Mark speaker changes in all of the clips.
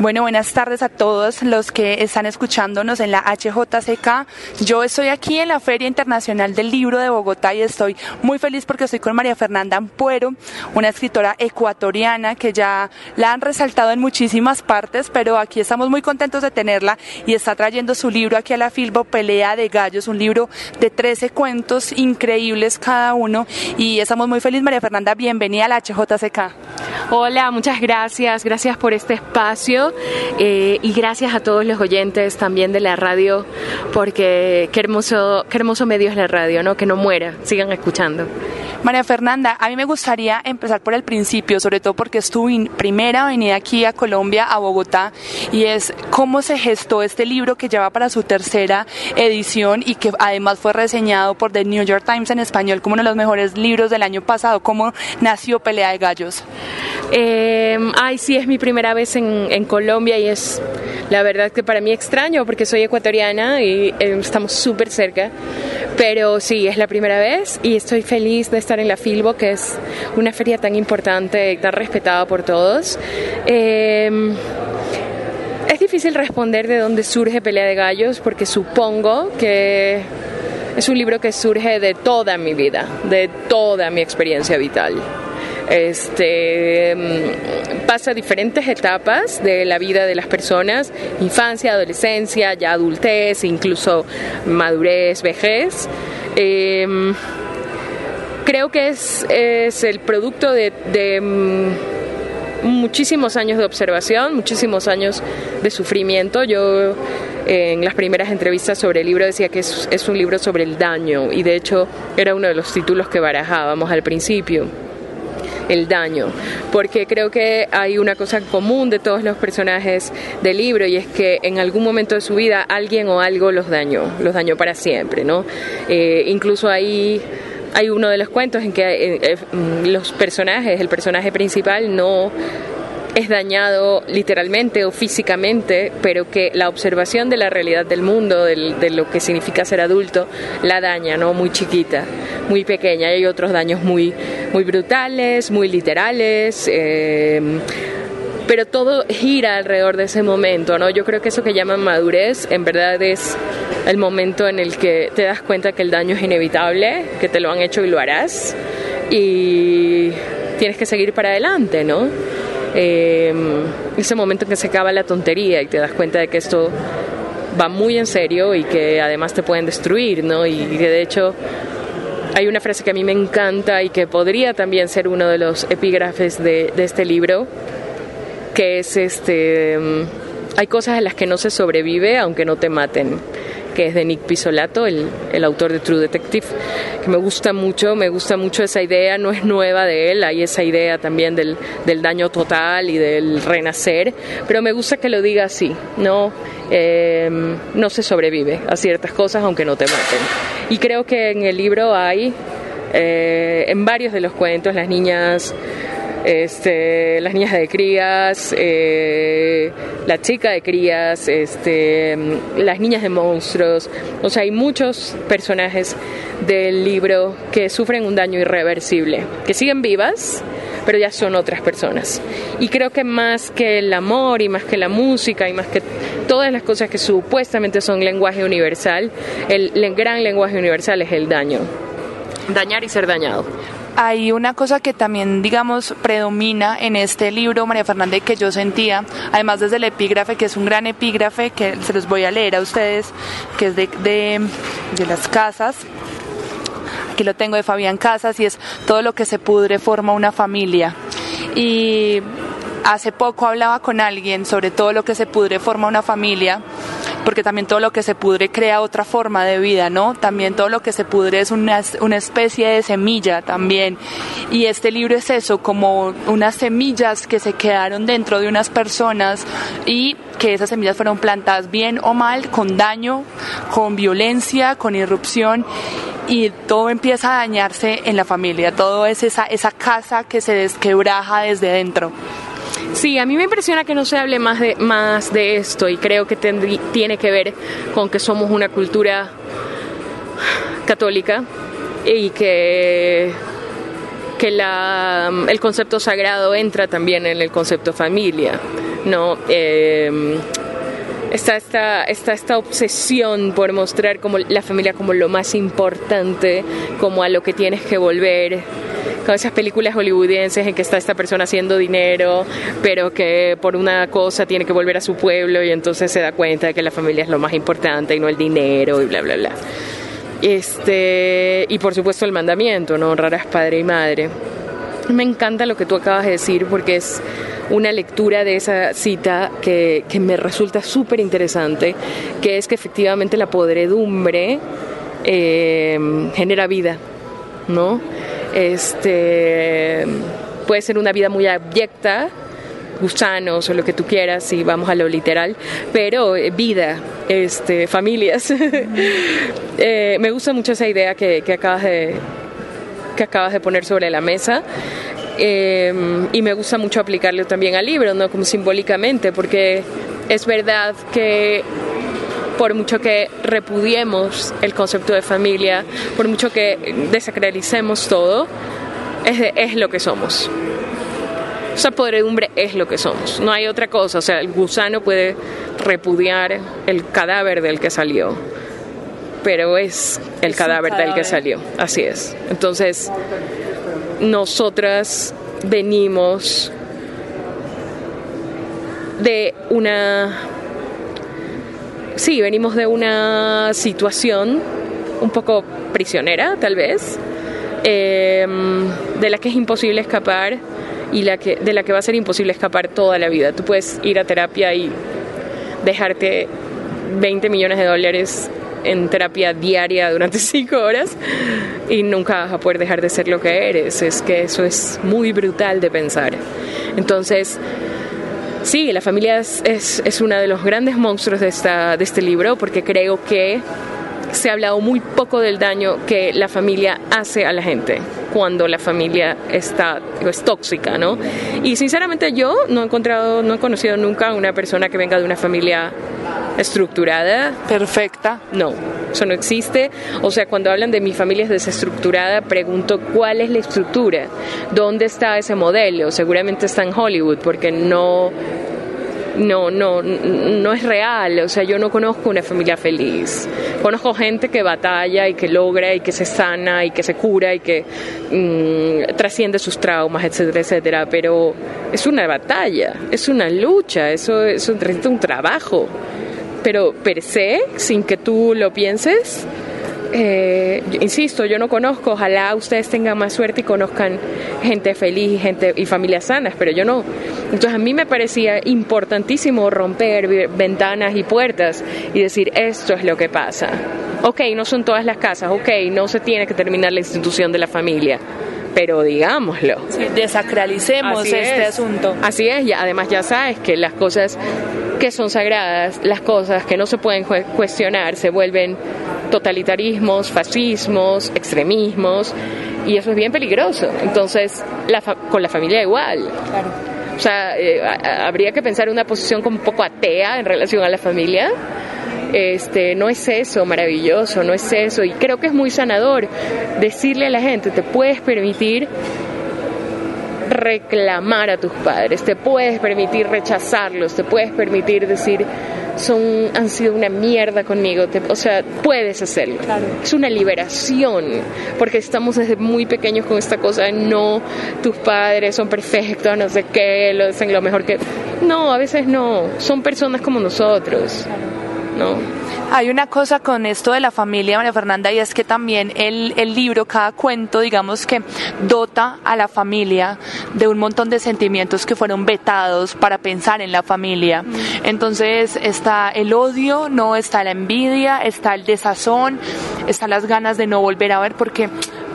Speaker 1: Bueno, buenas tardes a todos los que están escuchándonos en la HJCK. Yo estoy aquí en la Feria Internacional del Libro de Bogotá y estoy muy feliz porque estoy con María Fernanda Ampuero, una escritora ecuatoriana que ya la han resaltado en muchísimas partes, pero aquí estamos muy contentos de tenerla y está trayendo su libro aquí a la Filbo, Pelea de Gallos, un libro de 13 cuentos increíbles cada uno y estamos muy felices. María Fernanda, bienvenida a la HJCK.
Speaker 2: Hola, muchas gracias, gracias por este espacio eh, y gracias a todos los oyentes también de la radio, porque qué hermoso, qué hermoso medio es la radio, ¿no? Que no muera, sigan escuchando.
Speaker 1: María Fernanda, a mí me gustaría empezar por el principio, sobre todo porque es tu primera venida aquí a Colombia, a Bogotá, y es cómo se gestó este libro que lleva para su tercera edición y que además fue reseñado por The New York Times en español como uno de los mejores libros del año pasado. ¿Cómo nació Pelea de Gallos?
Speaker 2: Eh, ay, sí, es mi primera vez en, Colombia y es la verdad que para mí extraño porque soy ecuatoriana y eh, estamos súper cerca, pero sí, es la primera vez y estoy feliz de estar en la Filbo, que es una feria tan importante y tan respetada por todos. Eh, es difícil responder de dónde surge Pelea de Gallos porque supongo que es un libro que surge de toda mi vida, de toda mi experiencia vital este, pasa diferentes etapas de la vida de las personas, infancia, adolescencia, ya adultez, incluso madurez, vejez. Eh, creo que es, es, el producto de, de muchísimos años de observación, muchísimos años de sufrimiento. Yo en las primeras entrevistas sobre el libro decía que es un libro sobre el daño y de hecho era uno de los títulos que barajábamos al principio el daño, porque creo que hay una cosa común de todos los personajes del libro y es que en algún momento de su vida alguien o algo los dañó, los dañó para siempre, ¿no? Eh, incluso ahí hay uno de los cuentos en que eh, eh, los personajes, el personaje principal no es dañado literalmente o físicamente, pero que la observación de la realidad del mundo, de lo que significa ser adulto, la daña, ¿no? Muy chiquita, muy pequeña. Hay otros daños muy, muy brutales, muy literales. Eh, pero todo gira alrededor de ese momento, ¿no? Yo creo que eso que llaman madurez en verdad es el momento en el que te das cuenta que el daño es inevitable, que te lo han hecho y lo harás y tienes que seguir para adelante, ¿no? Eh, ese momento en que se acaba la tontería y te das cuenta de que esto va muy en serio y que además te pueden destruir, ¿no? Y que de hecho hay una frase que a mí me encanta y que podría también ser uno de los epígrafes de, de este libro, que es este, hay cosas a las que no se sobrevive aunque no te maten que es de Nick Pisolato, el, el, autor de True Detective, que me gusta mucho, me gusta mucho esa idea, no es nueva de él, hay esa idea también del, del daño total y del renacer, pero me gusta que lo diga así, ¿no? Eh, no se sobrevive a ciertas cosas aunque no te maten. Y creo que en el libro hay, eh, en varios de los cuentos, las niñas este, las niñas de crías, eh, la chica de crías, este, las niñas de monstruos. O sea, hay muchos personajes del libro que sufren un daño irreversible, que siguen vivas, pero ya son otras personas. Y creo que más que el amor y más que la música y más que todas las cosas que supuestamente son lenguaje universal, el, el gran lenguaje universal es el daño. Dañar y ser dañado
Speaker 1: hay una cosa que también, digamos, predomina en este libro, María Fernández, que yo sentía, además desde el epígrafe, que es un gran epígrafe, que se los voy a leer a ustedes, que es de, de, de las casas. Aquí lo tengo de Fabián Casas y es todo lo que se pudre forma una familia. Y hace poco hablaba con alguien sobre todo lo que se pudre forma una familia porque también todo lo que se pudre crea otra forma de vida, ¿no? También todo lo que se pudre es una, una especie de semilla también. Y este libro es eso, como unas semillas que se quedaron dentro de unas personas y que esas semillas fueron plantadas bien o mal, con daño, con violencia, con irrupción y todo empieza a dañarse en la familia, todo es esa, esa casa que se desquebraja desde dentro.
Speaker 2: Sí, a mí me impresiona que no se hable más de, más de esto y creo que tiene que ver con que somos una cultura católica y que, que la, el concepto sagrado entra también en el concepto familia. ¿no? Eh, está esta, está esta obsesión por mostrar como la familia como lo más importante, como a lo que tienes que volver con esas películas hollywoodienses en que está esta persona haciendo dinero, pero que por una cosa tiene que volver a su pueblo y entonces se da cuenta de que la familia es lo más importante y no el dinero y bla, bla, bla. Este, y por supuesto el mandamiento, ¿no? Honrar a padre y madre. Me encanta lo que tú acabas de decir porque es una lectura de esa cita que, que me resulta súper interesante, que es que efectivamente la podredumbre eh, genera vida, ¿no? Este, puede ser una vida muy abyecta, gusanos o lo que tú quieras, si vamos a lo literal, pero eh, vida, este, familias. eh, me gusta mucho esa idea que, acabas de, que acabas de poner sobre la mesa. Eh, y me gusta mucho aplicarlo también al libro, ¿no? Como simbólicamente, porque es verdad que por mucho que repudiemos el concepto de familia, por mucho que desacralicemos todo, es, es lo que somos. Esa podredumbre es lo que somos, no hay otra cosa. O sea, el gusano puede repudiar el cadáver del que salió, pero es el es cadáver, cadáver del que salió. Así es. Entonces, nosotras venimos de una sí, venimos de una situación un poco prisionera, tal vez, eh, de la que es imposible escapar y de la que va a ser imposible escapar toda la vida. Tú puedes ir a terapia y dejarte 20 millones de dólares en terapia diaria durante cinco horas y nunca vas a poder dejar de ser lo que eres. Es que eso es muy brutal de pensar. Entonces, sí, la familia es, es, uno de los grandes monstruos de, esta, de este libro porque creo que se ha hablado muy poco del daño que la familia hace a la gente cuando la familia está es tóxica, ¿no? Y sinceramente yo no he encontrado, no he conocido nunca a una persona que venga de una familia estructurada.
Speaker 1: Perfecta.
Speaker 2: No, eso no existe. O sea, cuando hablan de mi familia es desestructurada, pregunto cuál es la estructura, dónde está ese modelo. Seguramente está en Hollywood, porque no no, no, no es real, o sea, yo no conozco una familia feliz. Conozco gente que batalla y que logra y que se sana y que se cura y que mmm, trasciende sus traumas, etcétera, etcétera, pero es una batalla, es una lucha, eso, eso necesita un trabajo. Pero per se, sin que tú lo pienses, eh, insisto, yo no conozco, ojalá ustedes tengan más suerte y conozcan gente feliz y, gente, y familias sanas, pero yo no. Entonces a mí me parecía importantísimo romper ventanas y puertas y decir, esto es lo que pasa. Ok, no son todas las casas, ok, no se tiene que terminar la institución de la familia, pero digámoslo.
Speaker 1: Desacralicemos
Speaker 2: Así
Speaker 1: este
Speaker 2: es.
Speaker 1: asunto.
Speaker 2: Así es, y además ya sabes que las cosas que son sagradas, las cosas que no se pueden cuestionar, se vuelven totalitarismos, fascismos, extremismos, y eso es bien peligroso. Entonces, la con la familia igual.
Speaker 1: Claro.
Speaker 2: O sea, eh, habría que pensar una posición como un poco atea en relación a la familia. Este, no es eso maravilloso, no es eso. Y creo que es muy sanador decirle a la gente, te puedes permitir reclamar a tus padres, te puedes permitir rechazarlos, te puedes permitir decir, son, han sido una mierda conmigo, te, o sea, puedes hacerlo.
Speaker 1: Claro.
Speaker 2: Es una liberación, porque estamos desde muy pequeños con esta cosa de no, tus padres son perfectos, no sé qué, lo hacen lo mejor que... No, a veces no, son personas como nosotros, ¿no?
Speaker 1: Hay una cosa con esto de la familia, María Fernanda, y es que también el, el, libro, cada cuento, digamos que dota a la familia de un montón de sentimientos que fueron vetados para pensar en la familia. Entonces está el odio, no está la envidia, está el desazón, están las ganas de no volver a ver porque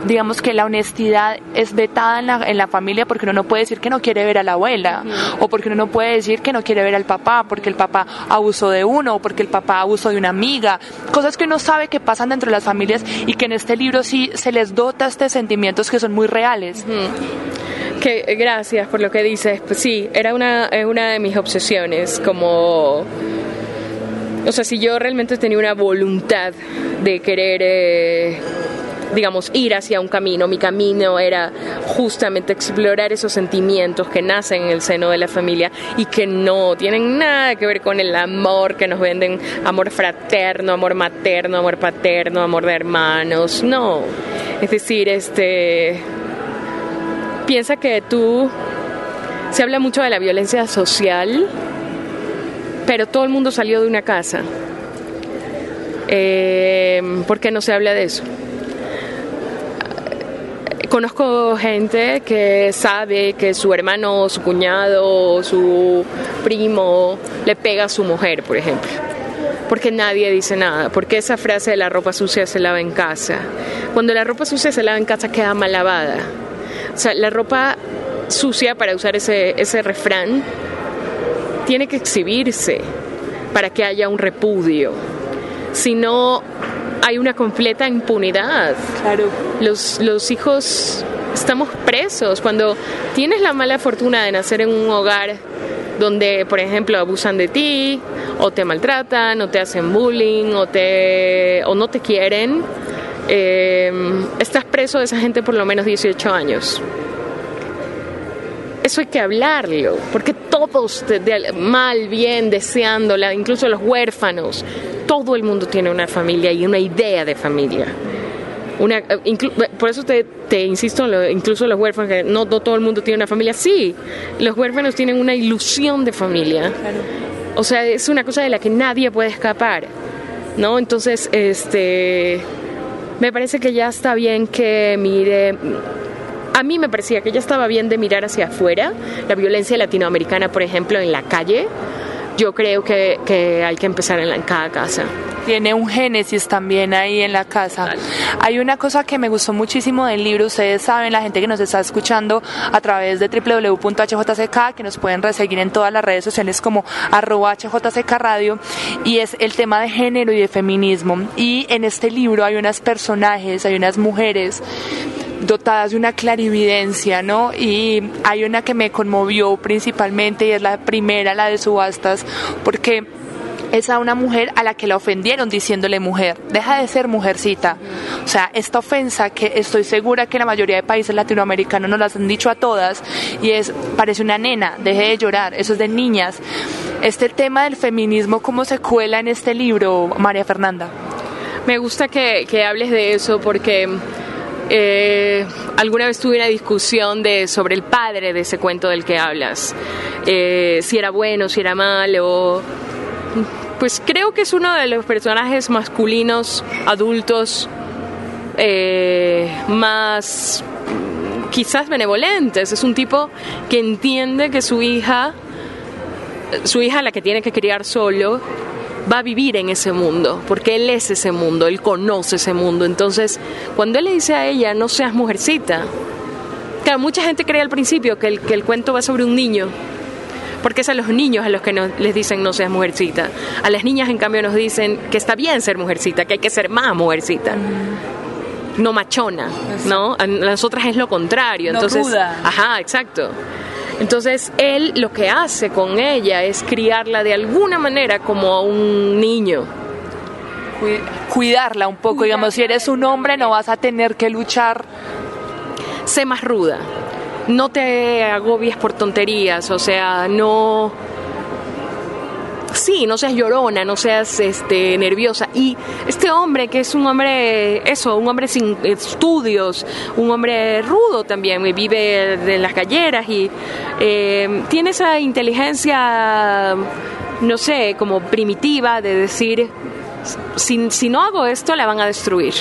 Speaker 1: digamos que la honestidad es vetada en la, en la familia porque uno no puede decir que no quiere ver a la abuela o porque uno no puede decir que no quiere ver al papá porque el papá abusó de uno o porque el papá abusó de una amiga, cosas que uno sabe que pasan dentro de las familias y que en este libro sí se les dota este sentimientos que son muy reales.
Speaker 2: Que, gracias por lo que dices. Pues sí, era una, una de mis obsesiones, como... O sea, si yo realmente tenía una voluntad de querer... Eh, digamos, ir hacia un camino. Mi camino era justamente explorar esos sentimientos que nacen en el seno de la familia y que no tienen nada que ver con el amor que nos venden, amor fraterno, amor materno, amor paterno, amor de hermanos. No. Es decir, este piensa que tú se habla mucho de la violencia social, pero todo el mundo salió de una casa. Eh, ¿Por qué no se habla de eso? Conozco gente que sabe que su hermano, su cuñado, su primo le pega a su mujer, por ejemplo. Porque nadie dice nada, porque esa frase de la ropa sucia se lava en casa. Cuando la ropa sucia se lava en casa queda mal lavada. O sea, la ropa sucia, para usar ese, ese refrán, tiene que exhibirse para que haya un repudio. Si no, hay una completa impunidad.
Speaker 1: Claro.
Speaker 2: Los, los hijos estamos presos. Cuando tienes la mala fortuna de nacer en un hogar donde, por ejemplo, abusan de ti, o te maltratan, o te hacen bullying, o, te, o no te quieren, eh, estás preso de esa gente por lo menos 18 años. Eso hay que hablarlo, porque todos, mal, bien, deseándola, incluso los huérfanos, todo el mundo tiene una familia y una idea de familia. Una, por eso te, te insisto, incluso los huérfanos, que no, todo el mundo tiene una familia. Sí, los huérfanos tienen una ilusión de familia. O sea, es una cosa de la que nadie puede escapar. ¿No? Entonces, este. Me parece que ya está bien que mire. A mí me parecía que ya estaba bien de mirar hacia afuera. La violencia latinoamericana, por ejemplo, en la calle yo creo que, que hay que empezar en, cada casa
Speaker 1: tiene un génesis también ahí en la casa. Hay una cosa que me gustó muchísimo del libro, ustedes saben, la gente que nos está escuchando a través de www.hjck, que nos pueden reseguir en todas las redes sociales como arroba HJCK Radio, y es el tema de género y de feminismo. Y en este libro hay unas personajes, hay unas mujeres dotadas de una clarividencia, ¿no? Y hay una que me conmovió principalmente y es la primera, la de subastas, porque es a una mujer a la que la ofendieron diciéndole mujer, deja de ser mujercita. O sea, esta ofensa que estoy segura que la mayoría de países latinoamericanos nos las han dicho a todas y es, parece una nena, deje de llorar, eso es de niñas. Este tema del feminismo, ¿cómo se cuela en este libro, María Fernanda?
Speaker 2: Me gusta que, que hables de eso porque eh, alguna vez tuve una discusión de, sobre el padre de ese cuento del que hablas, eh, si era bueno, si era malo. Pues creo que es uno de los personajes masculinos, adultos, eh, más quizás benevolentes. Es un tipo que entiende que su hija, su hija la que tiene que criar solo, va a vivir en ese mundo, porque él es ese mundo, él conoce ese mundo. Entonces, cuando él le dice a ella, no seas mujercita, claro, mucha gente cree al principio que el, que el cuento va sobre un niño, porque es a los niños a los que les dicen no seas mujercita. A las niñas, en cambio, nos dicen que está bien ser mujercita, que hay que ser más mujercita. No machona, ¿no? A nosotras es lo contrario. Entonces, ajá, exacto. Entonces él lo que hace con ella es criarla de alguna manera como a un niño.
Speaker 1: Cuidarla un poco, digamos, si eres un hombre no vas a tener que luchar.
Speaker 2: Sé más ruda, no te agobies por tonterías, o sea, no sí, no seas llorona, no seas este, nerviosa. Y este hombre, que es un hombre, eso, un hombre sin estudios, un hombre rudo también, vive en las galleras y eh, tiene esa inteligencia, no sé, como primitiva de decir, si, si no hago esto, la van a destruir.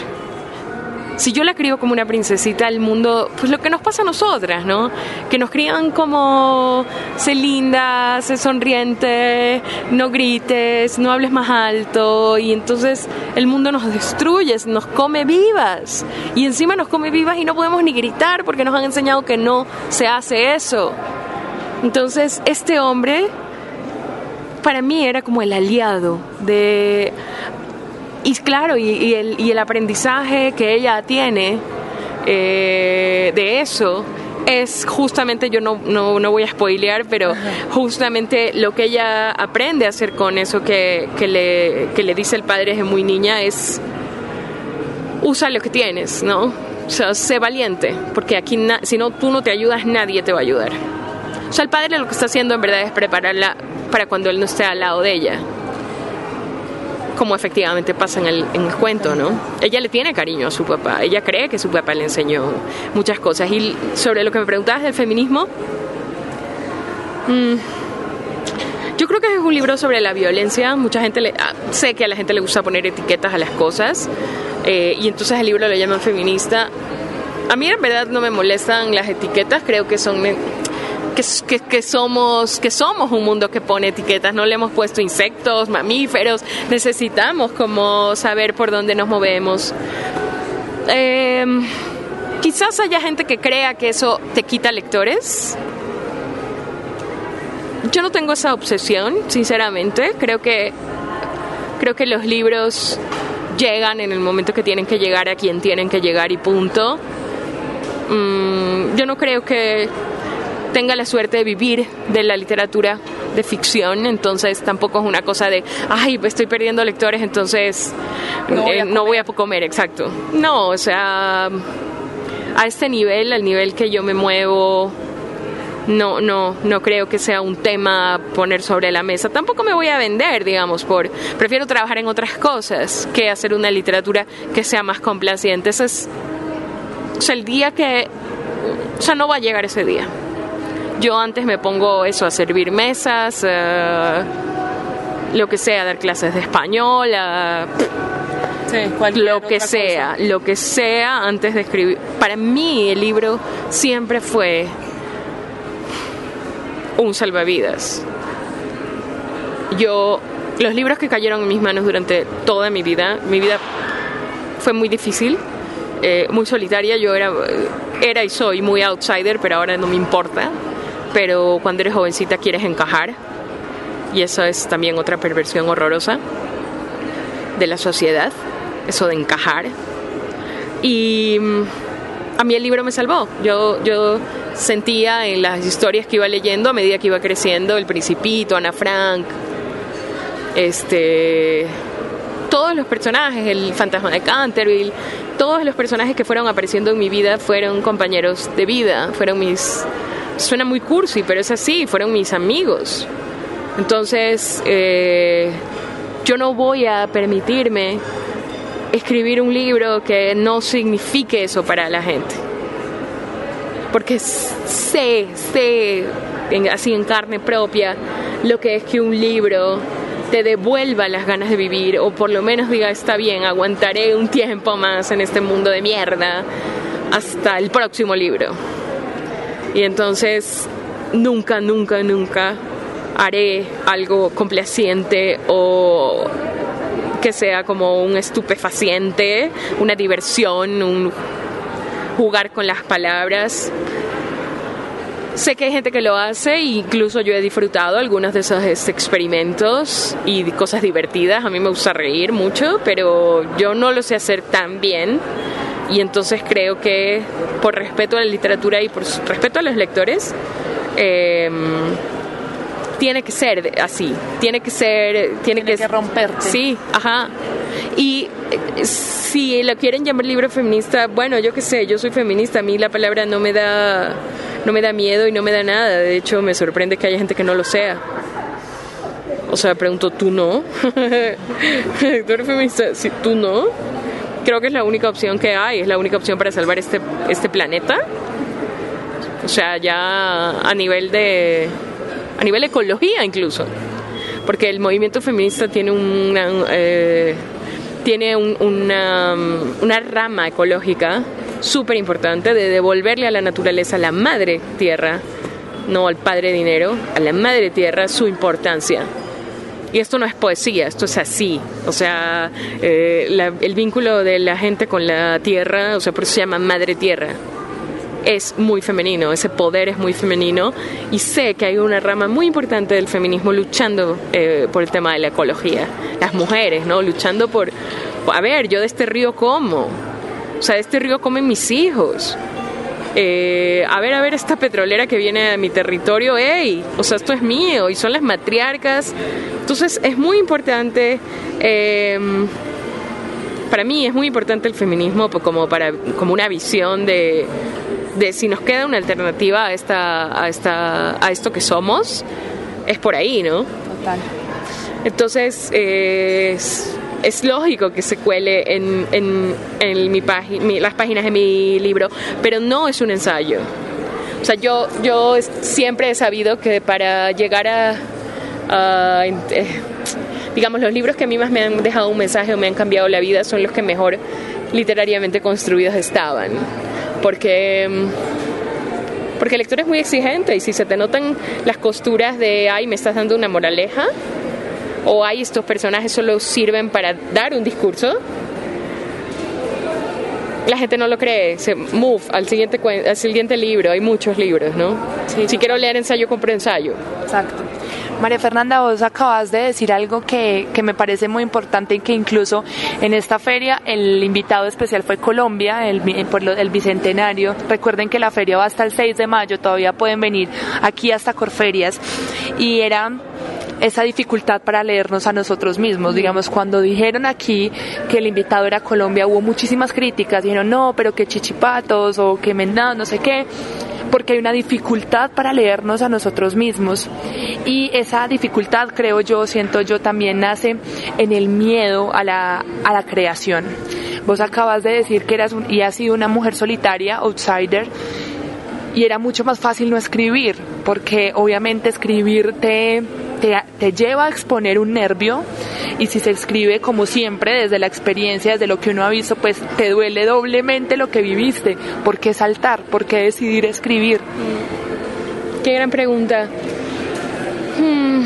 Speaker 2: Si yo la crío como una princesita, el mundo, pues lo que nos pasa a nosotras, ¿no? Que nos crían como, sé linda, sé sonriente, no grites, no hables más alto, y entonces el mundo nos destruye, nos come vivas, y encima nos come vivas y no podemos ni gritar porque nos han enseñado que no se hace eso. Entonces, este hombre para mí era como el aliado de y claro, y, el, y el, aprendizaje que ella tiene eh, de eso es justamente, yo no, no, no voy a spoilear, pero justamente lo que ella aprende a hacer con eso que, que, le, que le dice el padre desde muy niña es usa lo que tienes, ¿no? O sea, sé valiente, porque aquí si no tú no te ayudas, nadie te va a ayudar. O sea, el padre lo que está haciendo en verdad es prepararla para cuando él no esté al lado de ella como efectivamente pasa en el, en el, cuento, ¿no? Ella le tiene cariño a su papá, ella cree que su papá le enseñó muchas cosas. Y sobre lo que me preguntabas del feminismo, mmm, yo creo que es un libro sobre la violencia. Mucha gente le, ah, sé que a la gente le gusta poner etiquetas a las cosas eh, y entonces el libro lo llaman feminista. A mí en verdad no me molestan las etiquetas, creo que son que, somos, que somos un mundo que pone etiquetas, no le hemos puesto insectos, mamíferos, necesitamos como saber por dónde nos movemos. Em, quizás haya gente que crea que eso te quita lectores. Yo no tengo esa obsesión, sinceramente. Creo que creo que los libros llegan en el momento que tienen que llegar a quien tienen que llegar y punto. Mm, yo no creo que tenga la suerte de vivir de la literatura de ficción, entonces tampoco es una cosa de, ay, estoy perdiendo lectores, entonces no voy, eh, voy a comer, exacto. No, o sea, a este nivel, al nivel que yo me muevo, no, no, no creo que sea un tema poner sobre la mesa. Tampoco me voy a vender, digamos, por prefiero trabajar en otras cosas que hacer una literatura que sea más complaciente. Ese es, o sea, el día que, o sea, no va a llegar ese día. Yo antes me pongo eso, a servir mesas, eh, lo que sea, dar clases de español, lo que sea, lo que sea antes de escribir. Para mí el libro siempre fue un salvavidas. Yo, los libros que cayeron en mis manos durante toda mi vida, mi vida fue muy difícil, eh, muy solitaria, yo era, era y soy muy outsider, pero ahora no me importa pero cuando eres jovencita quieres encajar y eso es también otra perversión horrorosa de la sociedad, eso de encajar. Y mm, a mí el libro me salvó. Yo, yo sentía en las historias que iba leyendo a medida que iba creciendo, El Principito, Ana Frank, este, todos los personajes, el fantasma de Canterville, todos los personajes que fueron apareciendo en mi vida fueron compañeros de vida, fueron mis suena muy cursi, pero es así, fueron mis amigos. Entonces, eh, yo no voy a permitirme escribir un libro que no signifique eso para la gente. Porque sé, sé, así en carne propia, lo que es que un libro te devuelva las ganas de vivir, o por lo menos diga, está bien, aguantaré un tiempo más en este mundo de mierda hasta el próximo libro. Y entonces nunca, nunca, nunca haré algo complaciente o que sea como un estupefaciente, una diversión, un jugar con las palabras. Sé que hay gente que lo hace incluso yo he disfrutado algunos de esos experimentos y cosas divertidas. A mí me gusta reír mucho, pero yo no lo sé hacer tan bien y entonces creo que por respeto a la literatura y por respeto a los lectores, em, tiene que ser así, tiene que ser, tiene,
Speaker 1: que, que romperte.
Speaker 2: Sí, ajá. Y eh, si lo quieren llamar libro feminista, bueno, yo qué sé, yo soy feminista, a mí la palabra no me da no me da miedo y no me da nada, de hecho me sorprende que haya gente que no lo sea. O sea, pregunto, ¿tú no? ¿Tú eres feminista? Sí, ¿tú no? Creo que es la única opción que hay, es la única opción para salvar este, este planeta. O sea, ya a nivel de a nivel de ecología incluso. Porque el movimiento feminista tiene una eh, tiene una, una rama ecológica súper importante de devolverle a la naturaleza, a la madre tierra, no al padre dinero, a la madre tierra su importancia. Y esto no es poesía, esto es así. O sea, eh, el vínculo de la gente con la tierra, o sea, por eso se llama madre tierra es muy femenino, ese poder es muy femenino y sé que hay una rama muy importante del feminismo luchando eh, por el tema de la ecología. Las mujeres, ¿no? Luchando por, a ver, yo de este río como, o sea, de este río comen mis hijos. Eh, a ver, a ver, esta petrolera que viene a mi territorio, ¡ey! O sea, esto es mío y son las matriarcas. Entonces es muy importante, em, para mí es muy importante el feminismo como, para, como una visión de, de si nos queda una alternativa a, esta, a, esta, a esto que somos, es por ahí, ¿no? Total. Entonces, es es lógico que se cuele en, en, mi las páginas de mi libro, pero no es un ensayo. O sea, yo, yo siempre he sabido que para llegar a, eh, digamos, los libros que a mí más me han dejado un mensaje o me han cambiado la vida son los que mejor literariamente construidos estaban. Porque porque el lector es muy exigente y si se te notan las costuras de, ay, me estás dando una moraleja, o hay estos personajes solo sirven para dar un discurso, la gente no lo cree, se move al siguiente, al siguiente libro, hay muchos libros, ¿no? Si quiero leer ensayo, compro ensayo.
Speaker 1: Exacto. María Fernanda, vos acabas de decir algo que, que, me parece muy importante y que incluso en esta feria el invitado especial fue Colombia, el, por el bicentenario. Recuerden que la feria va hasta el 6 de mayo, todavía pueden venir aquí hasta Corferias. Y era esa dificultad para leernos a nosotros mismos. Digamos, cuando dijeron aquí que el invitado era Colombia, hubo muchísimas críticas, dijeron, no, pero que chichipatos o que mendado, no sé qué porque hay una dificultad para leernos a nosotros mismos y esa dificultad creo yo, siento yo también nace en el miedo a la, a la creación. Vos acabas de decir que eras y has sido una mujer solitaria, outsider, y era mucho más fácil no escribir, porque obviamente escribir te te, lleva a exponer un nervio y si se escribe como siempre desde la experiencia, desde lo que uno ha visto, pues te duele doblemente lo que viviste. ¿Por qué saltar? ¿Por qué decidir escribir?
Speaker 2: Mm. Qué gran pregunta. Hmm.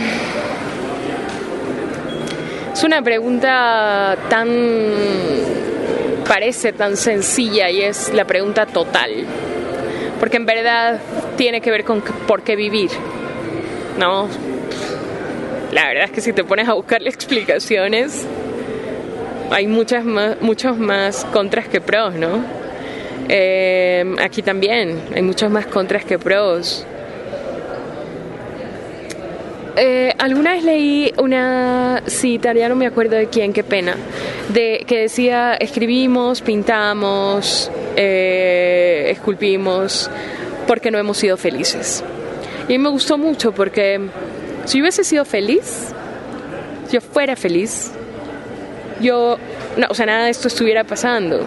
Speaker 2: Es una pregunta tan parece tan sencilla y es la pregunta total. Porque en verdad tiene que ver con por qué vivir. ¿No? La verdad es que si te pones a buscarle explicaciones, hay muchas más, muchos más contras que pros, ¿no? Eh, aquí también hay muchos más contras que pros. Eh, alguna vez leí una cita, ya no me acuerdo de quién, qué pena, de que decía escribimos, pintamos, eh, esculpimos, porque no hemos sido felices. Y me gustó mucho porque si hubiese sido feliz, si yo fuera feliz, yo, no, o sea, nada de esto estuviera pasando.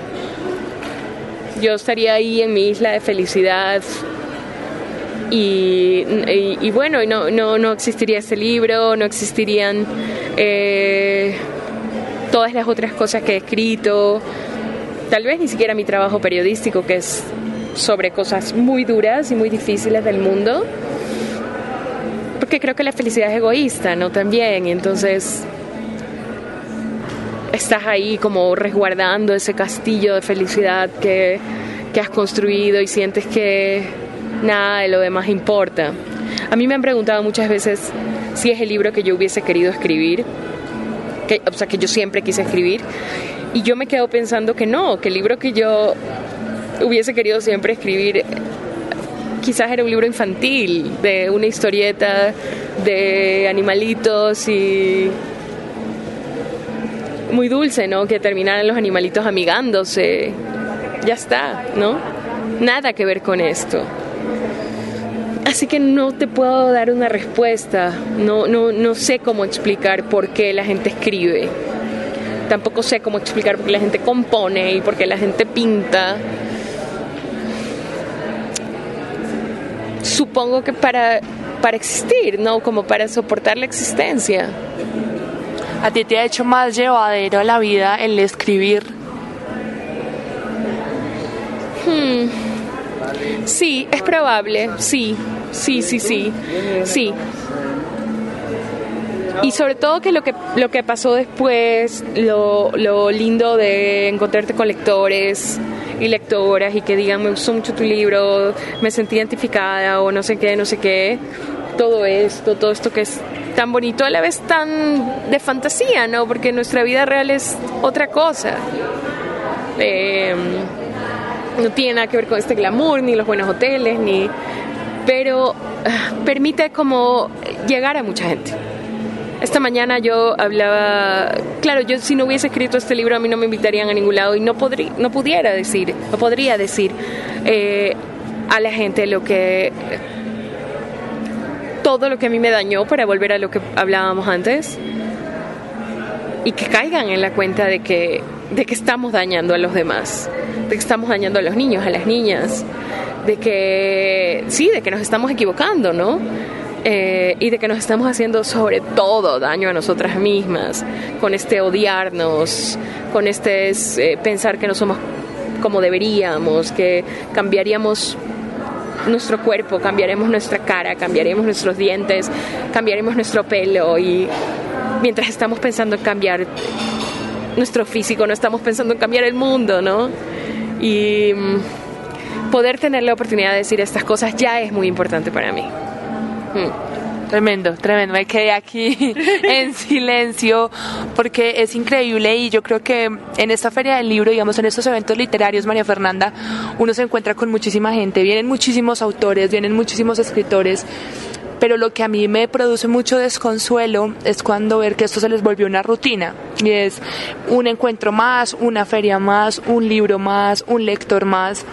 Speaker 2: Yo estaría ahí en mi isla de felicidad y, y, bueno, no, no, no existiría este libro, no existirían eh, todas las otras cosas que he escrito, tal vez ni siquiera mi trabajo periodístico, que es sobre cosas muy duras y muy difíciles del mundo porque creo que la felicidad es egoísta, ¿no? También, entonces estás ahí como resguardando ese castillo de felicidad que, que has construido y sientes que nada de lo demás importa. A mí me han preguntado muchas veces si es el libro que yo hubiese querido escribir, que, o sea, que yo siempre quise escribir, y yo me quedo pensando que no, que el libro que yo hubiese querido siempre escribir quizás era un libro infantil, de una historieta de animalitos y muy dulce, ¿no? Que terminaran los animalitos amigándose. Ya está, ¿no? Nada que ver con esto. Así que no te puedo dar una respuesta. No, no, no sé cómo explicar por qué la gente escribe. Tampoco sé cómo explicar por qué la gente compone y por qué la gente pinta. Supongo que para, para existir, ¿no? Como para soportar la existencia.
Speaker 1: ¿A ti te ha hecho más llevadero la vida el escribir?
Speaker 2: Hmm. Sí, es probable, sí, sí, sí, sí, sí. Y sobre todo que lo que, lo que pasó después, lo, lo lindo de encontrarte con lectores y lectoras y que digan, me gustó mucho tu libro, me sentí identificada o no sé qué, no sé qué, todo esto, todo esto que es tan bonito, a la vez tan de fantasía, ¿no? Porque nuestra vida real es otra cosa. Eh, no tiene nada que ver con este glamour, ni los buenos hoteles, ni... Pero ah, permite como llegar a mucha gente. Esta mañana yo hablaba, claro, yo si no hubiese escrito este libro a mí no me invitarían a ningún lado y no, podría, no pudiera decir, no podría decir eh, a la gente lo que todo lo que a mí me dañó para volver a lo que hablábamos antes y que caigan en la cuenta de que, de que estamos dañando a los demás, de que estamos dañando a los niños, a las niñas, de que sí, de que nos estamos equivocando, ¿no? Eh, y de que nos estamos haciendo sobre todo daño a nosotras mismas, con este odiarnos, con este eh, pensar que no somos como deberíamos, que cambiaríamos nuestro cuerpo, cambiaremos nuestra cara, cambiaremos nuestros dientes, cambiaremos nuestro pelo y mientras estamos pensando en cambiar nuestro físico, no estamos pensando en cambiar el mundo, ¿no? Y mm, poder tener la oportunidad de decir estas cosas ya es muy importante para mí.
Speaker 1: Tremendo, tremendo. Me quedé aquí en silencio porque es increíble y yo creo que en esta feria del libro, digamos, en estos eventos literarios, María Fernanda, uno se encuentra con muchísima gente, vienen muchísimos autores, vienen muchísimos escritores pero lo que a mí me produce mucho desconsuelo es cuando ver que esto se les volvió una rutina y es un encuentro más, una feria más, un libro más, un lector más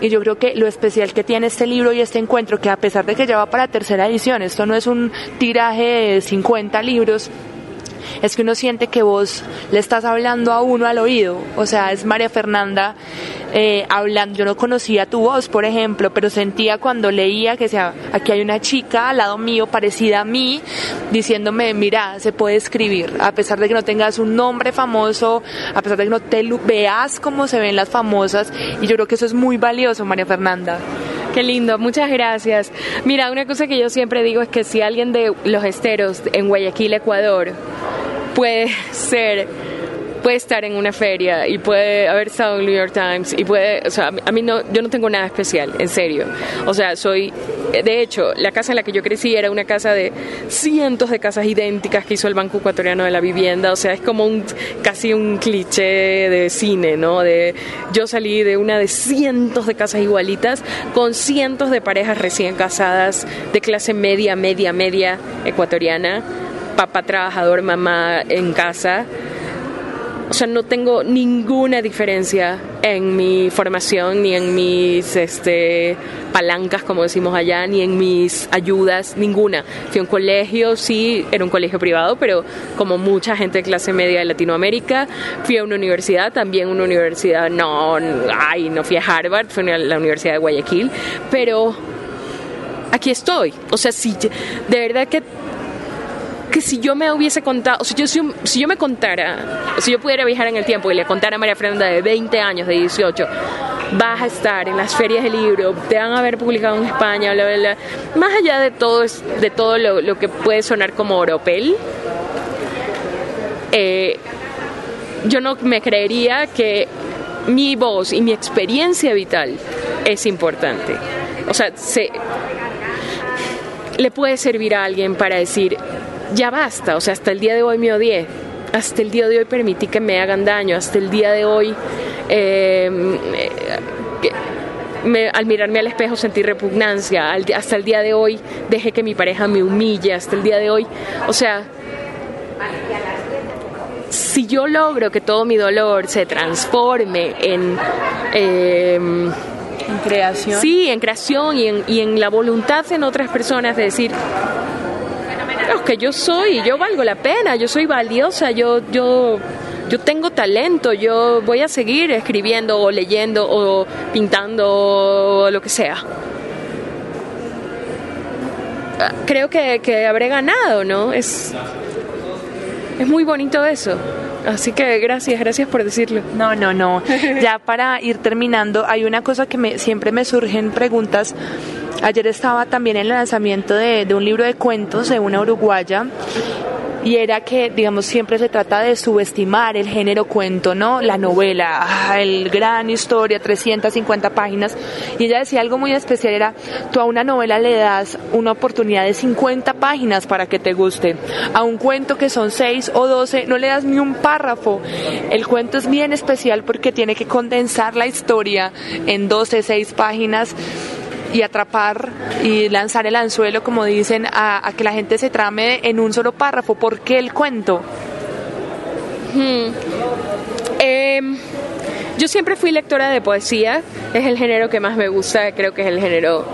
Speaker 1: y yo creo que lo especial que tiene este libro y este encuentro, que a pesar de que ya va para tercera edición, esto no es un tiraje de 50 libros, es que uno siente que vos le estás hablando a uno al oído. O sea, es María Fernanda eh, hablando. Yo no conocía tu voz, por ejemplo, pero sentía cuando leía que sea, aquí hay una chica al lado mío, parecida a mí, diciéndome, mira, se puede escribir, a pesar de que no tengas un nombre famoso, a pesar de que no te veas como se ven las famosas. Y yo creo que eso es muy valioso, María Fernanda.
Speaker 2: Qué lindo, muchas gracias. Mira, una cosa que yo siempre digo es que si alguien de los esteros en Guayaquil, Ecuador, puede ser puede estar en una feria y puede haber estado en el New York Times y puede, o sea, a mí no, yo no tengo nada especial, en serio. O sea, soy, de hecho, la casa en la que yo crecí era una casa de cientos de casas idénticas que hizo el Banco Ecuatoriano de la Vivienda, o sea, es como un, casi un cliché de cine, ¿no? De, yo salí de una de cientos de casas igualitas con cientos de parejas recién casadas de clase media, media, media ecuatoriana papá trabajador, mamá en casa. O sea, no tengo ninguna diferencia en mi formación, ni en mis este, palancas, como decimos allá, ni en mis ayudas, ninguna. Fui a un colegio, sí, era un colegio privado, pero como mucha gente de clase media de Latinoamérica. Fui a una universidad, también una universidad, no, ay, no fui a Harvard, fui a la Universidad de Guayaquil, pero aquí estoy. O sea, sí, de verdad que que si yo me hubiese contado, o yo, si, yo me contara, si yo pudiera viajar en el tiempo y le contara a María Fernanda de 20 años, de 18, vas a estar en las ferias de libro, te van a haber publicado en España, bla, bla, bla. más allá de todo, de todo lo, que puede sonar como oropel, eh, yo no me creería que mi voz y mi experiencia vital es importante. O sea, se, le puede servir a alguien para decir, ya basta, o sea, hasta el día de hoy me odié, hasta el día de hoy permití que me hagan daño, hasta el día de hoy, em, eh, al mirarme al espejo sentí repugnancia, hasta el día de hoy dejé que mi pareja me humille, hasta el día de hoy, o sea, si yo logro que todo mi dolor se transforme en...
Speaker 1: En creación.
Speaker 2: Sí, en creación y en, y en la voluntad en otras personas de decir, que yo soy, yo valgo la pena, yo soy valiosa, yo, yo, yo tengo talento, yo voy a seguir escribiendo o leyendo o pintando o lo que sea. Creo que, que habré ganado, ¿no? Es, es muy bonito eso. Así que gracias, gracias por decirlo.
Speaker 1: No, no, no. Ya para ir terminando, hay una cosa que me, siempre me surgen preguntas. Ayer estaba también en el lanzamiento de, un libro de cuentos de una uruguaya y era que, digamos, siempre se trata de subestimar el género cuento, ¿no? La novela, ah, el gran historia, 350 páginas. Y ella decía algo muy especial, era, tú a una novela le das una oportunidad de 50 páginas para que te guste. A un cuento que son 6 o 12, no le das ni un párrafo. El cuento es bien especial porque tiene que condensar la historia en 12, 6 páginas y atrapar y lanzar el anzuelo, como dicen, a, que la gente se trame en un solo párrafo. ¿Por qué el cuento?
Speaker 2: Hmm. Em, yo siempre fui lectora de poesía, es el género que más me gusta, creo que es el género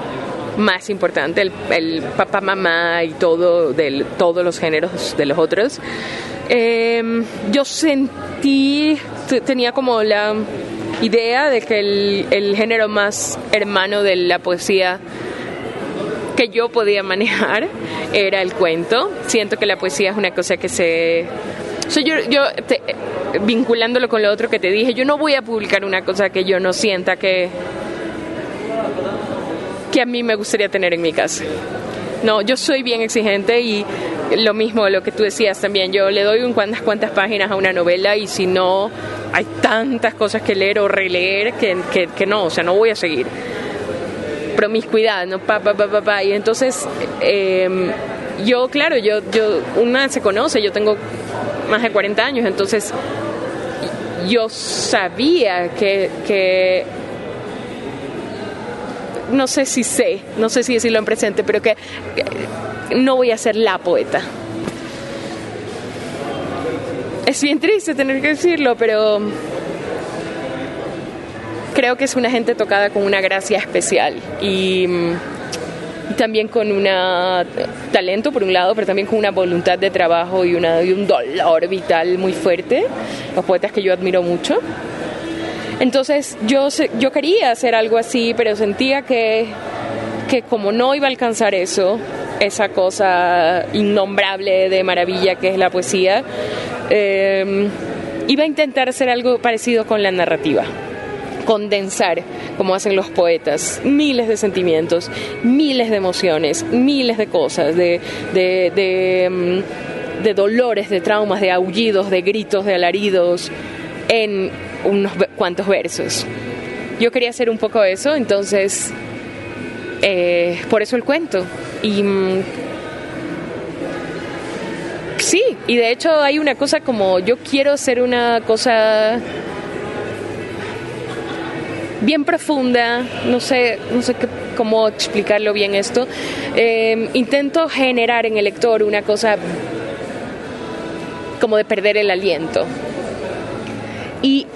Speaker 2: más importante, el, papá, mamá y todo, de todos los géneros de los otros. Em, yo sentí, tenía como la idea de que el, género más hermano de la poesía que yo podía manejar era el cuento. Siento que la poesía es una cosa que se... yo, yo vinculándolo con lo otro que te dije, yo no voy a publicar una cosa que yo no sienta que, que a mí me gustaría tener en mi casa. No, yo soy bien exigente y lo mismo lo que tú decías también, yo le doy un cuantas cuantas páginas a una novela y si no hay tantas cosas que leer o releer que, que, no, o sea, no voy a seguir. Promiscuidad, ¿no? Pa, pa, pa, pa, Y entonces, em, yo, claro, yo, yo, una se conoce, yo tengo más de 40 años, entonces yo sabía que, que no sé si sé, no sé si decirlo en presente, pero que no voy a ser la poeta es bien triste tener que decirlo, pero creo que es una gente tocada con una gracia especial y, también con un talento por un lado, pero también con una voluntad de trabajo y, una, y un dolor vital muy fuerte, los poetas que yo admiro mucho. Entonces yo, yo quería hacer algo así, pero sentía que, que como no iba a alcanzar eso, esa cosa innombrable de maravilla que es la poesía, eh, iba a intentar hacer algo parecido con la narrativa condensar, como hacen los poetas, miles de sentimientos, miles de emociones, miles de cosas, de, de, de, mm, de, dolores, de traumas, de aullidos, de gritos, de alaridos, en unos cuantos versos. Yo quería hacer un poco eso, entonces, eh, por eso el cuento. Y mm, Sí, y de hecho hay una cosa como yo quiero hacer una cosa bien profunda, no sé, no sé cómo explicarlo bien esto. Em, intento generar en el lector una cosa como de perder el aliento. Y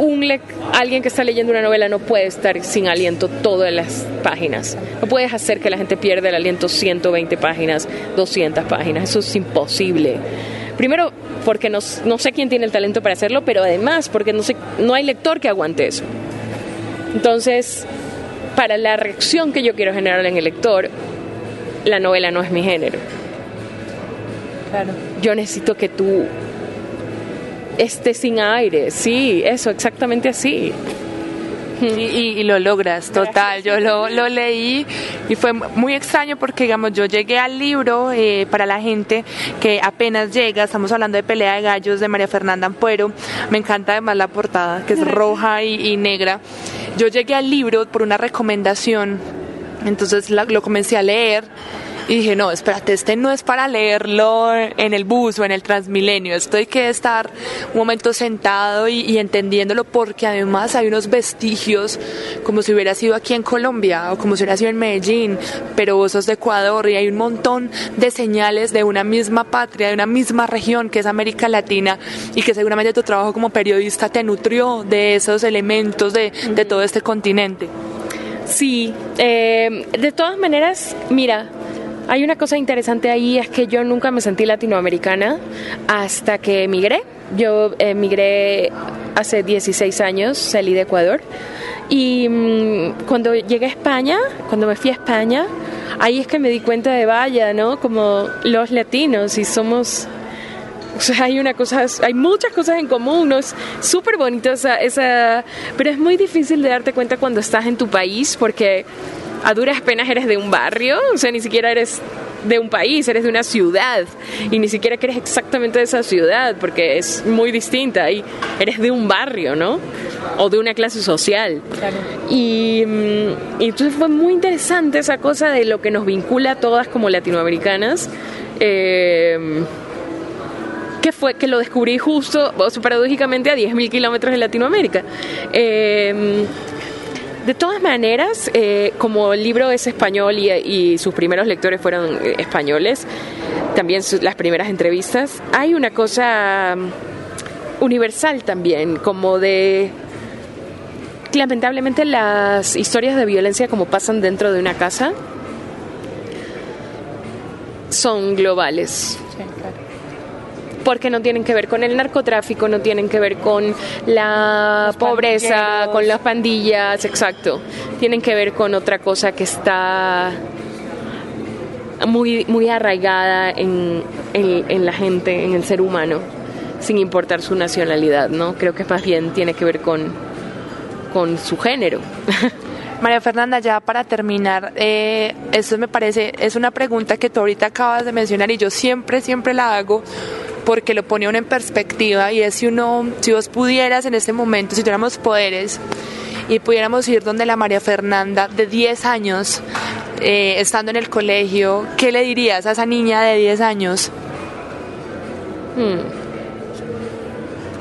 Speaker 2: un alguien que está leyendo una novela no puede estar sin aliento todas las páginas. No puedes hacer que la gente pierda el aliento 120 páginas, 200 páginas. Eso es imposible. Primero, porque no, no sé quién tiene el talento para hacerlo, pero además porque no, sé, no hay lector que aguante eso. Entonces, para la reacción que yo quiero generar en el lector, la novela no es mi género. Claro. Yo necesito que tú esté sin aire, sí, eso, exactamente así.
Speaker 1: Y, lo logras, total. Yo lo, leí y fue muy extraño porque, digamos, yo llegué al libro eh, para la gente que apenas llega, estamos hablando de Pelea de Gallos de María Fernanda Ampuero, me encanta además la portada, que es roja y, negra. Yo llegué al libro por una recomendación, entonces lo comencé a leer y dije, no, espérate, este no es para leerlo en el bus o en el Transmilenio, esto hay que estar un momento sentado y, entendiéndolo porque además hay unos vestigios como si hubiera sido aquí en Colombia o como si hubiera sido en Medellín, pero vos sos de Ecuador y hay un montón de señales de una misma patria, de una misma región que es América Latina y que seguramente tu trabajo como periodista te nutrió de esos elementos de, de todo este continente.
Speaker 2: Sí, eh, de todas maneras, mira, hay una cosa interesante ahí, es que yo nunca me sentí latinoamericana hasta que emigré. Yo emigré hace 16 años, salí de Ecuador. Y mm, cuando llegué a España, cuando me fui a España, ahí es que me di cuenta de vaya, ¿no? Como los latinos y somos O sea, hay una cosa, hay muchas cosas en común, ¿no? Es súper bonito esa, esa, pero es muy difícil de darte cuenta cuando estás en tu país porque a duras penas eres de un barrio, o sea, ni siquiera eres de un país, eres de una ciudad y ni siquiera que eres exactamente de esa ciudad porque es muy distinta y eres de un barrio, ¿no? O de una clase social. Y, mm, y entonces fue muy interesante esa cosa de lo que nos vincula a todas como latinoamericanas. Eh, que fue que lo descubrí justo, o sea, paradójicamente, a 10.000 kilómetros de Latinoamérica. Eh, de todas maneras, eh, como el libro es español y, sus primeros lectores fueron eh, españoles, también sus- las primeras entrevistas, hay una cosa mm, universal también, como de lamentablemente las historias de violencia como pasan dentro de una casa son globales porque no tienen que ver con el narcotráfico, no tienen que ver con la pobreza, con las pandillas, exacto. Tienen que ver con otra cosa que está muy, muy arraigada en, en- en la gente, en el ser humano, sin importar su nacionalidad, ¿no? Creo que más bien tiene que ver con, con su género.
Speaker 1: María Fernanda, ya para terminar, eh, esto me parece, es una pregunta que tú ahorita acabas de mencionar y yo siempre, siempre la hago porque lo pone uno en perspectiva y es si uno, si vos pudieras en este momento, si tuviéramos poderes y pudiéramos ir donde la María Fernanda de 10 años, eh, estando en el colegio, ¿qué le dirías a esa niña de 10 años?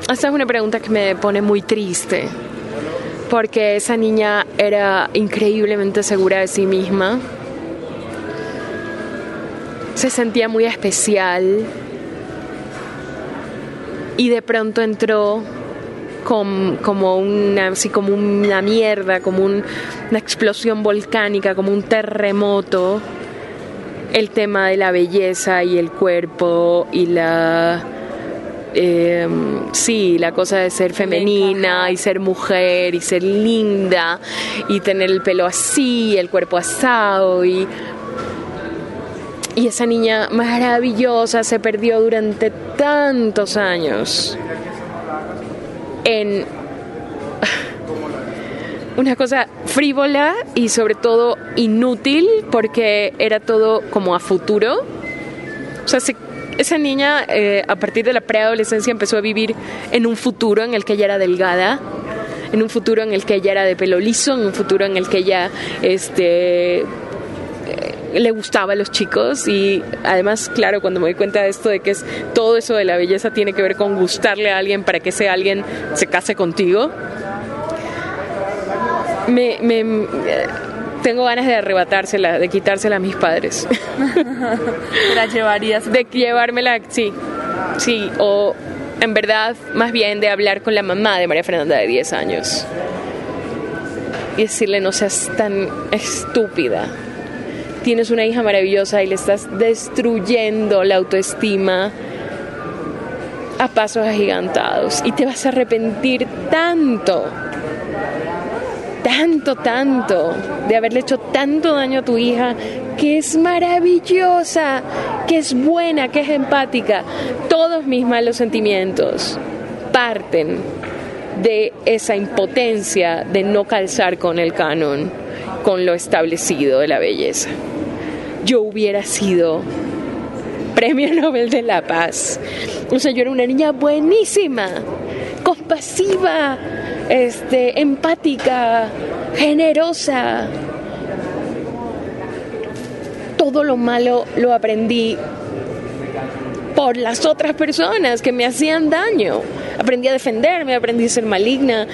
Speaker 2: Esta es una pregunta que me pone muy triste, porque esa niña era increíblemente segura de sí misma, se sentía muy especial y de pronto entró com- como una, así como una mierda, como un- una explosión volcánica, como un terremoto, el tema de la belleza y el cuerpo y la eh, sí, la cosa de ser femenina y ser mujer y ser linda y tener el pelo así, el cuerpo asado y y esa niña maravillosa se perdió durante tantos años en una cosa frívola y sobre todo inútil porque era todo como a futuro. O sea, se- esa niña eh, a partir de la preadolescencia empezó a vivir en un futuro en el que ella era delgada, en un futuro en el que ella era de pelo liso, en un futuro en el que ella este, le gustaba a los chicos y además, claro, cuando me doy cuenta de esto, de que es todo eso de la belleza tiene que ver con gustarle a alguien para que ese alguien se case contigo, me, me- tengo ganas de arrebatársela, de quitársela a mis padres,
Speaker 1: ¿Te la llevarías?
Speaker 2: de llevármela, sí, sí, o en verdad, más bien de hablar con la mamá de María Fernanda de 10 años y decirle no seas tan estúpida. Tienes una hija maravillosa y le estás destruyendo la autoestima a pasos agigantados y te vas a arrepentir tanto, tanto, tanto de haberle hecho tanto daño a tu hija que es maravillosa, que es buena, que es empática. Todos mis malos sentimientos parten de esa impotencia de no calzar con el canon, con lo establecido de la belleza. Yo hubiera sido premio Nobel de la Paz. O sea, yo era una niña buenísima, compasiva, este, empática, generosa. Todo lo malo lo aprendí por las otras personas que me hacían daño. Aprendí a defenderme, aprendí a ser maligna.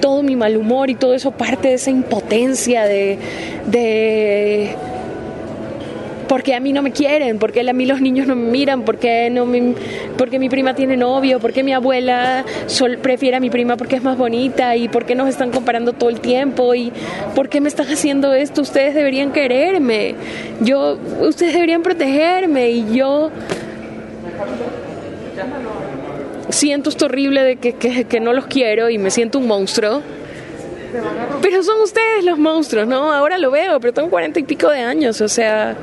Speaker 2: Todo mi mal humor y todo eso parte de esa impotencia de, de porque a mí no me quieren, porque a mí los niños no me miran, porque no porque mi prima tiene novio, porque mi abuela sol, prefiere a mi prima porque es más bonita y por qué nos están comparando todo el tiempo y por qué me están haciendo esto, ustedes deberían quererme. Yo ustedes deberían protegerme y yo siento esto horrible de que, que, que no los quiero y me siento un monstruo. Pero son ustedes los monstruos, ¿no? Ahora lo veo, pero tengo cuarenta y pico de años, o sea,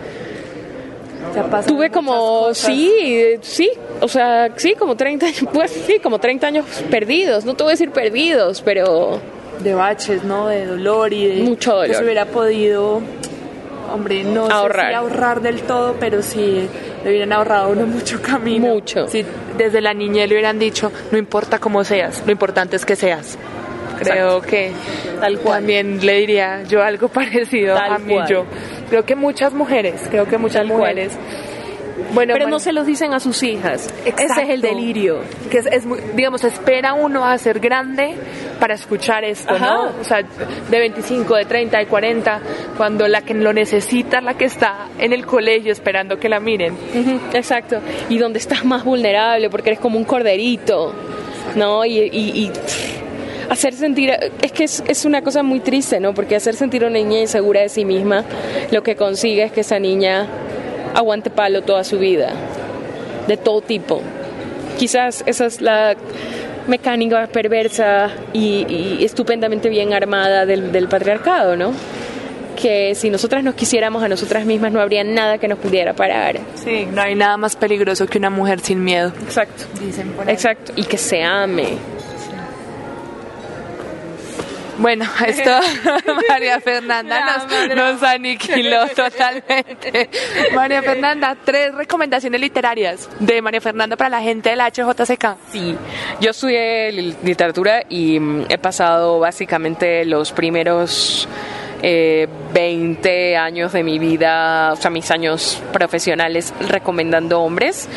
Speaker 2: Tuve como, sí, sí, o sea, sí, como 30 años, pues sí, como 30 años perdidos, no te voy a decir perdidos, pero...
Speaker 1: De baches, ¿no? De dolor y de...
Speaker 2: Mucho dolor.
Speaker 1: Que se hubiera podido, hombre, no
Speaker 2: Ahorrar.
Speaker 1: sé si ahorrar del todo, pero sí le hubieran ahorrado a uno mucho camino.
Speaker 2: Mucho.
Speaker 1: Si desde la niñez le hubieran dicho, no importa cómo seas, lo importante es que seas. Creo que
Speaker 2: Tal cual.
Speaker 1: también le diría yo algo parecido
Speaker 2: Tal
Speaker 1: a mí
Speaker 2: cual.
Speaker 1: yo. Creo que muchas mujeres, creo que muchas
Speaker 2: Tal cual.
Speaker 1: Bueno,
Speaker 2: Pero
Speaker 1: bueno,
Speaker 2: no se los dicen a sus hijas. Ese es
Speaker 1: Exacto.
Speaker 2: el delirio.
Speaker 1: que es, es muy- digamos, espera uno a ser grande para escuchar esto,
Speaker 2: Ajá.
Speaker 1: ¿no? O sea, de 25, de 30, de 40, cuando la que lo necesita, la que está en el colegio esperando que la miren.
Speaker 2: Exacto. Y donde estás más vulnerable porque eres como un corderito, ¿no? Y, y- y, hacer sentir, es que es, es una cosa muy triste, ¿no? Porque hacer sentir a una niña insegura de sí misma, lo que consigue es que esa niña aguante palo toda su vida, de todo tipo. Quizás esa es la mecánica perversa y, y estupendamente bien armada del, del patriarcado, ¿no? Que si nosotras nos quisiéramos a nosotras mismas no habría nada que nos pudiera parar.
Speaker 1: Sí, no hay nada más peligroso que una mujer sin miedo.
Speaker 2: Exacto.
Speaker 1: Dicen por ahí.
Speaker 2: Exacto. Y que se ame.
Speaker 1: Bueno, esto María Fernanda nos, nos aniquiló totalmente. María Fernanda, tres recomendaciones literarias de María Fernanda para la gente de la HJCK.
Speaker 2: Sí, yo estudié li- literatura y mm, he pasado básicamente los primeros eh, 20 años de mi vida, o sea, mis años profesionales recomendando hombres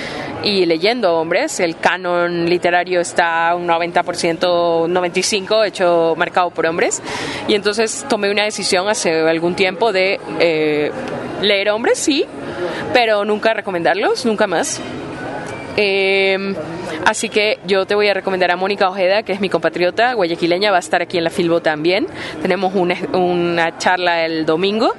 Speaker 2: y leyendo hombres. El canon literario está un 90%, 95% hecho marcado por hombres. Y entonces tomé una decisión hace algún tiempo de eh, leer hombres, sí, pero nunca recomendarlos, nunca más. Eh, así que yo te voy a recomendar a Mónica Ojeda, que es mi compatriota guayaquileña, va a estar aquí en la Filbo también. Tenemos una, una charla el domingo.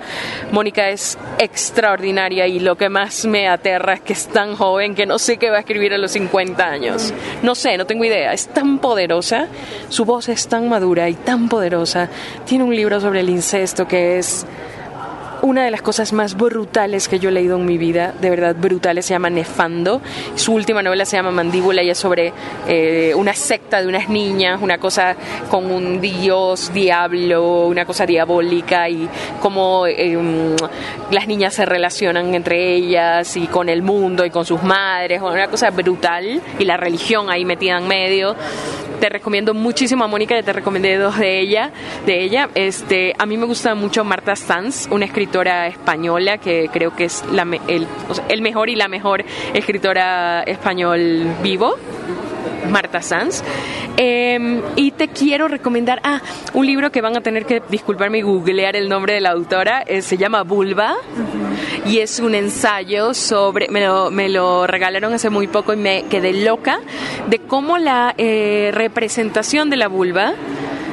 Speaker 2: Mónica es extraordinaria y lo que más me aterra es que es tan joven que no sé qué va a escribir a los 50 años. No sé, no tengo idea. Es tan poderosa, su voz es tan madura y tan poderosa. Tiene un libro sobre el incesto que es una de las cosas más brutales que yo he leído en mi vida, de verdad brutales, se llama Nefando. Su última novela se llama Mandíbula y es sobre eh, una secta de unas niñas, una cosa con un dios, diablo, una cosa diabólica y cómo eh, mm, las niñas se relacionan entre ellas y con el mundo y con sus madres, una cosa brutal y la religión ahí metida en medio te recomiendo muchísimo a Mónica, ya te recomendé dos de ella, de ella. Este, a mí me gusta mucho Marta Sanz, una escritora española que creo que es la el, el mejor y la mejor escritora español vivo. Marta Sanz. Eh, y te quiero recomendar, ah, un libro que van a tener que disculparme y googlear el nombre de la autora, eh, se llama Vulva y es un ensayo sobre, me lo, me lo regalaron hace muy poco y me quedé loca, de cómo la eh, representación de la vulva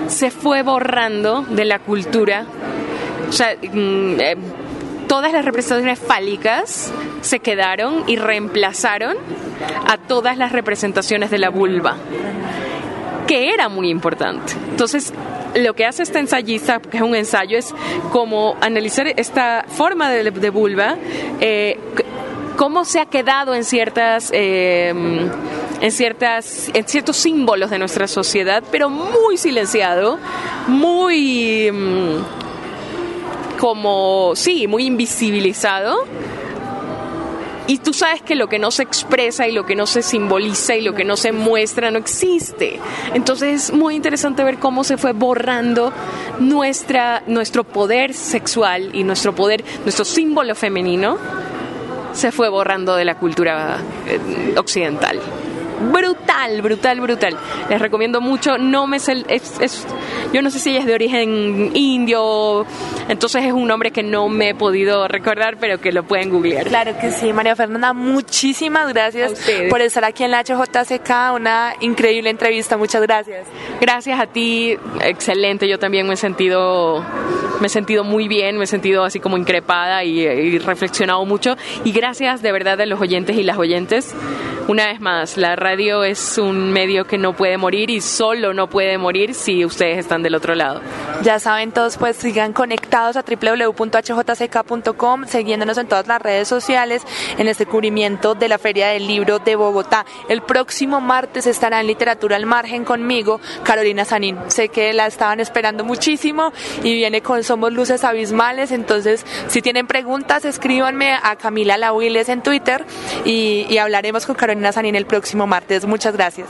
Speaker 2: se fue borrando de la cultura. O sea, mm, eh, todas las representaciones fálicas se quedaron y reemplazaron a todas las representaciones de la vulva que era muy importante. Entonces, lo que hace esta ensayista, que es un ensayo, es como analizar esta forma de, vulva, eh, cómo se ha quedado en ciertas, eh, en ciertas, en ciertos símbolos de nuestra sociedad, pero muy silenciado, muy mm, como, sí, muy invisibilizado. Y tú sabes que lo que no se expresa y lo que no se simboliza y lo que no se muestra no existe. Entonces es muy interesante ver cómo se fue borrando nuestra, nuestro poder sexual y nuestro poder, nuestro símbolo femenino, se fue borrando de la cultura eh, occidental. Brutal, brutal, brutal. Les recomiendo mucho. No me es, es- yo no sé si ella es de origen indio, entonces es un nombre que no me he podido recordar, pero que lo pueden googlear.
Speaker 1: Claro que sí, María Fernanda, muchísimas gracias por estar aquí en la HJCK, una increíble entrevista, muchas gracias.
Speaker 2: Gracias a ti, excelente. Yo también me he sentido, me he sentido muy bien, me he sentido así como increpada y, y reflexionado mucho. Y gracias de verdad a los oyentes y las oyentes. Una vez más, la radio es un medio que no puede morir y solo no puede morir si ustedes están del otro lado.
Speaker 1: Ya saben todos, pues sigan conectados a www.hjck.com, siguiéndonos en todas las redes sociales en este cubrimiento de la Feria del Libro de Bogotá. El próximo martes estará en Literatura al Margen conmigo Carolina Sanín. Sé que la estaban esperando muchísimo y viene con Somos Luces Abismales, entonces si tienen preguntas escríbanme a Camila Lahuiles en Twitter y, y hablaremos con Carolina Sanín el próximo martes. Muchas gracias.